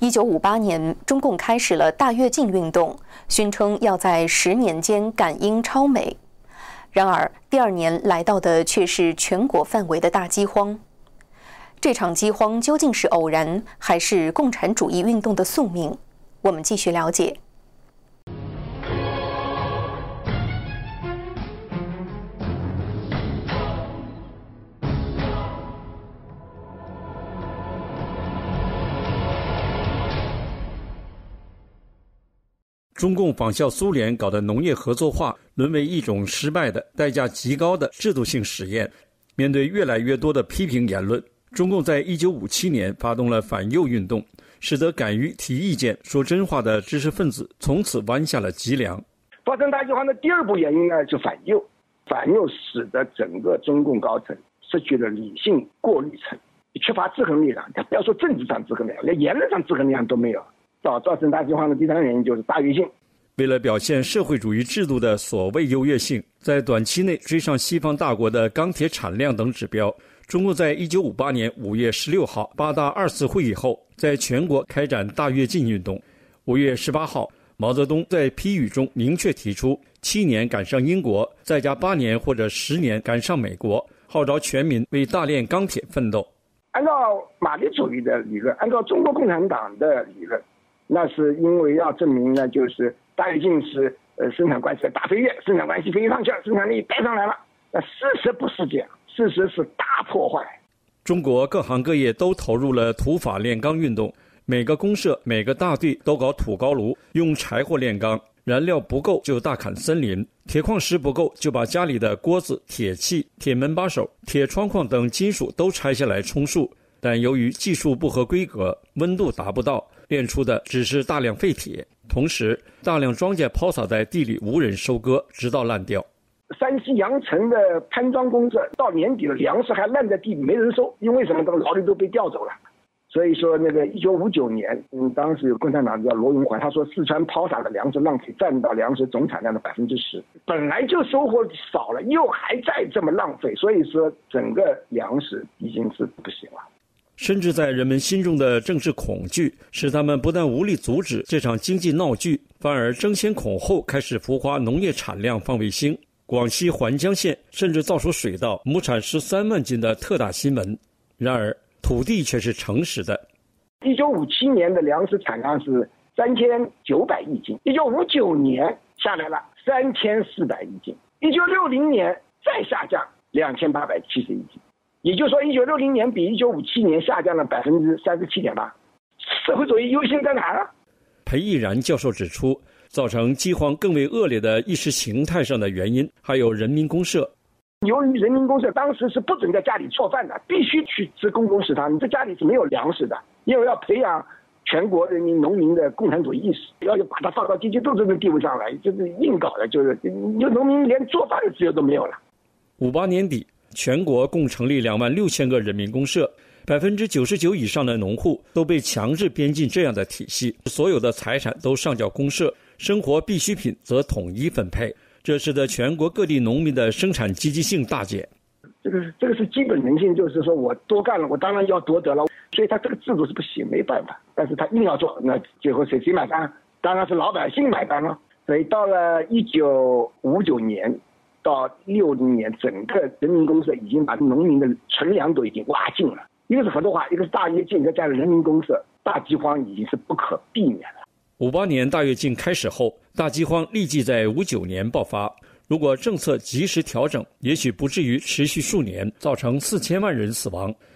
一九五八年，中共开始了大跃进运动，宣称要在十年间赶英超美。然而，第二年来到的却是全国范围的大饥荒。这场饥荒究竟是偶然，还是共产主义运动的宿命？我们继续了解。中共仿效苏联搞的农业合作化，沦为一种失败的、代价极高的制度性实验。面对越来越多的批评言论，中共在一九五七年发动了反右运动，使得敢于提意见、说真话的知识分子从此弯下了脊梁。发生大饥荒的第二步原因呢，就反右。反右使得整个中共高层失去了理性过滤层，缺乏制衡力量。不要说政治上制衡力量，连言论上制衡力量都没有。造造成大饥荒的第三个原因就是大跃进。为了表现社会主义制度的所谓优越性，在短期内追上西方大国的钢铁产量等指标，中共在一九五八年五月十六号八大二次会议后，在全国开展大跃进运动。五月十八号，毛泽东在批语中明确提出七年赶上英国，再加八年或者十年赶上美国，号召全民为大炼钢铁奋斗。按照马列主义的理论，按照中国共产党的理论。那是因为要证明呢，就是大跃进是呃生产关系的大飞跃，生产关系飞上去了，生产力带上来了。那事实不是这样，事实是大破坏。中国各行各业都投入了土法炼钢运动，每个公社、每个大队都搞土高炉，用柴火炼钢，燃料不够就大砍森林，铁矿石不够就把家里的锅子、铁器、铁门把手、铁窗框等金属都拆下来充数。但由于技术不合规格，温度达不到。炼出的只是大量废铁，同时大量庄稼抛洒在地里，无人收割，直到烂掉。山西阳城的潘庄公社到年底了，粮食还烂在地里，没人收，因为什么？这个劳力都被调走了。所以说，那个一九五九年，嗯，当时有共产党叫罗荣桓，他说四川抛洒的粮食浪费占到粮食总产量的百分之十，本来就收获少了，又还在这么浪费，所以说整个粮食已经是不行了。甚至在人们心中的政治恐惧，使他们不但无力阻止这场经济闹剧，反而争先恐后开始浮夸农业产量放卫星。广西环江县甚至造出水稻亩产十三万斤的特大新闻。然而，土地却是诚实的。一九五七年的粮食产量是三千九百亿斤，一九五九年下来了三千四百亿斤，一九六零年再下降两千八百七十亿斤。也就是说，一九六零年比一九五七年下降了百分之三十七点八，社会主义优先在哪儿？裴毅然教授指出，造成饥荒更为恶劣的意识形态上的原因，还有人民公社。由于人民公社当时是不准在家里做饭的，必须去吃公共食堂，你在家里是没有粮食的。因为要培养全国人民农民的共产主义意识，要把它放到阶级斗争的地位上来，就是硬搞的，就是有农民连做饭的自由都没有了。五八年底。全国共成立两万六千个人民公社，百分之九十九以上的农户都被强制编进这样的体系，所有的财产都上缴公社，生活必需品则统一分配，这使得全国各地农民的生产积极性大减。这个是这个是基本人性，就是说我多干了，我当然要多得了，所以他这个制度是不行，没办法，但是他硬要做，那最后谁谁买单？当然是老百姓买单了。所以到了一九五九年。到六零年，整个人民公社已经把农民的存粮都已经挖尽了。一个是合作化，一个是大跃进，再加上人民公社，大饥荒已经是不可避免了。五八年大跃进开始后，大饥荒立即在五九年爆发。如果政策及时调整，也许不至于持续数年，造成四千万人死亡。